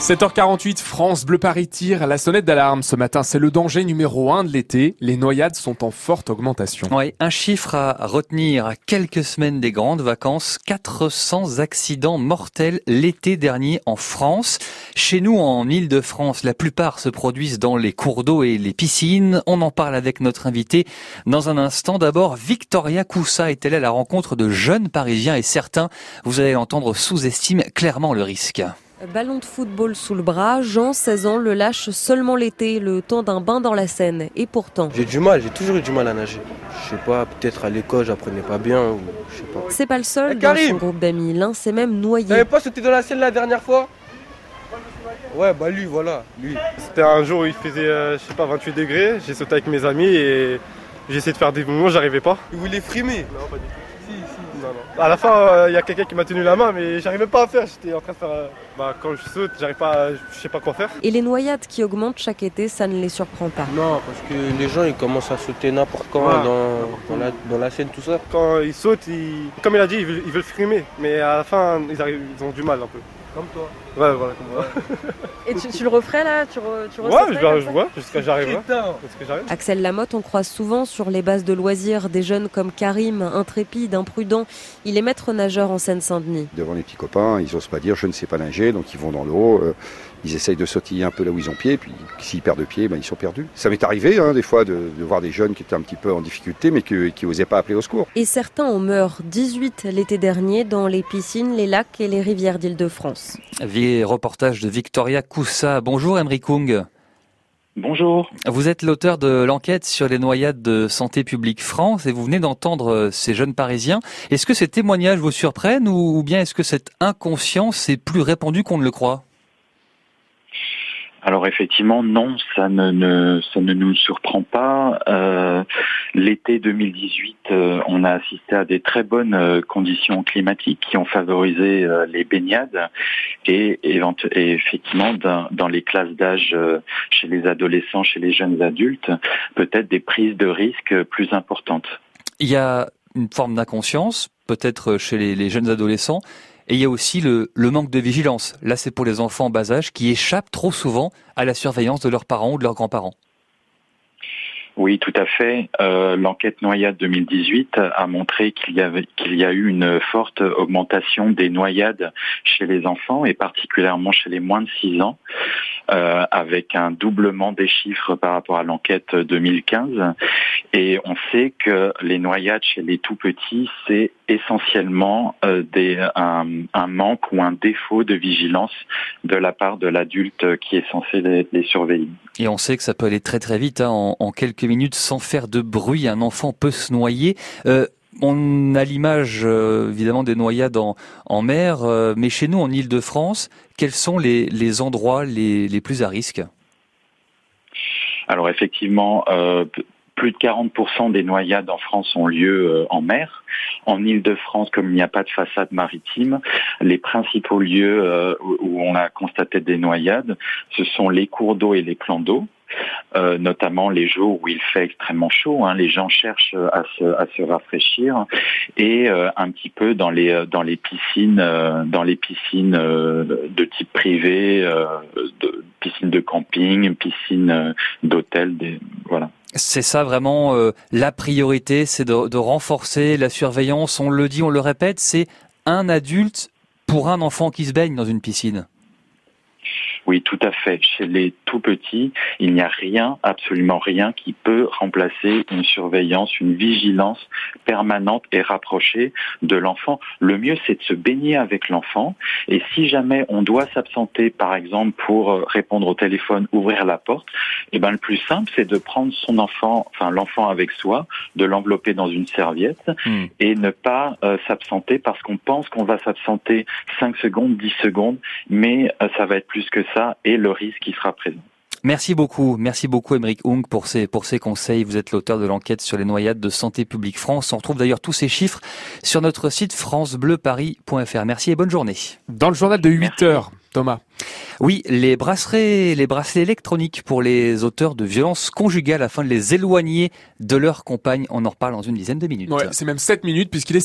7h48, France Bleu Paris tire la sonnette d'alarme. Ce matin, c'est le danger numéro un de l'été. Les noyades sont en forte augmentation. Oui, un chiffre à retenir. À quelques semaines des grandes vacances, 400 accidents mortels l'été dernier en France. Chez nous, en Ile-de-France, la plupart se produisent dans les cours d'eau et les piscines. On en parle avec notre invité dans un instant. D'abord, Victoria Coussa est allée à la rencontre de jeunes Parisiens et certains, vous allez l'entendre, sous-estiment clairement le risque. Ballon de football sous le bras, Jean, 16 ans, le lâche seulement l'été, le temps d'un bain dans la Seine. Et pourtant... J'ai du mal, j'ai toujours eu du mal à nager. Je sais pas, peut-être à l'école, j'apprenais pas bien, ou je sais pas. C'est pas le seul dans son groupe d'amis. L'un s'est même noyé. T'avais pas sauté dans la Seine la dernière fois? Ouais, bah lui, voilà, lui. C'était un jour où il faisait, euh, je sais pas, 28 degrés. J'ai sauté avec mes amis et j'ai essayé de faire des mouvements, j'arrivais pas. Il voulait frimer Non, pas du tout. Si, si, non, non. À la fin, il y a quelqu'un qui m'a tenu la main, mais j'arrivais pas à faire. J'étais en train de faire. euh, bah, quand je saute, j'arrive pas, à- je sais pas quoi faire. Et les noyades qui augmentent chaque été, ça ne les surprend pas. Non, parce que les gens, ils commencent à sauter n'importe quand Ouais. dans, dans, la, dans la Seine, tout ça. Quand ils sautent, ils- comme il a dit, ils veulent, ils veulent frimer, mais à la fin, ils, arrivent, ils ont du mal un peu. Comme toi. Ouais, voilà, comme moi. Et tu, le referais là? Tu, tu Ouais, je, vois, jusqu'à que j'arrive là. Axel Lamotte, on croise souvent sur les bases de loisirs des jeunes comme Karim, intrépide, imprudent. Il est maître nageur en Seine-Saint-Denis. devant les petits copains, ils osent pas dire je ne sais pas nager, donc ils vont dans l'eau, euh, ils essayent de sautiller un peu là où ils ont pied, puis s'ils perdent pied, ben, ils sont perdus. Ça m'est arrivé hein, des fois de, de voir des jeunes qui étaient un petit peu en difficulté, mais que- qui n'osaient pas appeler au secours. Et certains en meurent 18 l'été dernier dans les piscines, les lacs et les rivières d'Île-de-France. Vie reportage de Victoria Coussa. Bonjour Emery Kung. Bonjour. Vous êtes l'auteur de l'enquête sur les noyades de Santé publique France et vous venez d'entendre euh, ces jeunes Parisiens. Est-ce que ces témoignages vous surprennent ou bien est-ce que cette inconscience est plus répandue qu'on ne le croit? Alors effectivement, non, ça ne, nous surprend pas. Euh, L'été 2018, euh, on a assisté à des très bonnes euh, conditions climatiques qui ont favorisé euh, les baignades et, effectivement dans, les classes d'âge chez les adolescents, chez les jeunes adultes, peut-être des prises de risques plus importantes. Il y a une forme d'inconscience, peut-être chez les jeunes adolescents, et il y a aussi le, le manque de vigilance. Là, c'est pour les enfants en bas âge qui échappent trop souvent à la surveillance de leurs parents ou de leurs grands-parents. Oui, tout à fait. Euh, L'enquête noyade 2018 a montré qu'il y, avait- qu'il y a eu une forte augmentation des noyades chez les enfants et particulièrement chez les moins de 6 ans, euh, avec un doublement des chiffres par rapport à l'enquête 2015. Et on sait que les noyades chez les tout petits, c'est essentiellement euh, des, un, un manque ou un défaut de vigilance de la part de l'adulte qui est censé les- les surveiller. Et on sait que ça peut aller très très vite. hein. En, en quelques minutes, sans faire de bruit, un enfant peut se noyer. Euh, on a l'image euh, évidemment des noyades en, en mer, euh, mais chez nous en Île-de-France, quels sont les, les endroits les, les plus à risque? Alors effectivement, euh, plus de 40% des noyades en France ont lieu euh, en mer. En Île-de-France, comme il n'y a pas de façade maritime, les principaux lieux euh, où on a constaté des noyades, ce sont les cours d'eau et les plans d'eau. euh, notamment les jours où il fait extrêmement chaud, hein, les gens cherchent à se, à se rafraîchir, et euh, un petit peu dans les euh, dans les piscines, euh, dans les piscines euh, de type privé, euh, de, piscines de camping, piscines euh, d'hôtel, voilà. C'est ça vraiment euh, la priorité, c'est de, de renforcer la surveillance. On le dit, on le répète, c'est un adulte pour un enfant qui se baigne dans une piscine. Oui, tout à fait. Chez les tout petits, il n'y a rien, absolument rien, qui peut remplacer une surveillance, une vigilance permanente et rapprochée de l'enfant. Le mieux, c'est de se baigner avec l'enfant. Et si jamais on doit s'absenter, par exemple, pour euh, répondre au téléphone, ouvrir la porte, eh ben, le plus simple, c'est de prendre son enfant, enfin, l'enfant avec soi, de l'envelopper dans une serviette Hmm. et ne pas euh, s'absenter parce qu'on pense qu'on va s'absenter 5 secondes, 10 secondes, mais euh, ça va être plus que ça et le risque qui sera présent. Merci beaucoup, merci beaucoup Émeric Hung pour ces, pour ces conseils. Vous êtes l'auteur de l'enquête sur les noyades de Santé publique France. On retrouve d'ailleurs tous ces chiffres sur notre site francebleuparis.fr. Merci et bonne journée. Dans le journal de 8 heures, Thomas. Oui, les bracelets, les bracelets électroniques pour les auteurs de violences conjugales afin de les éloigner de leur compagne. On en reparle dans une dizaine de minutes. Ouais, c'est même 7 minutes puisqu'il est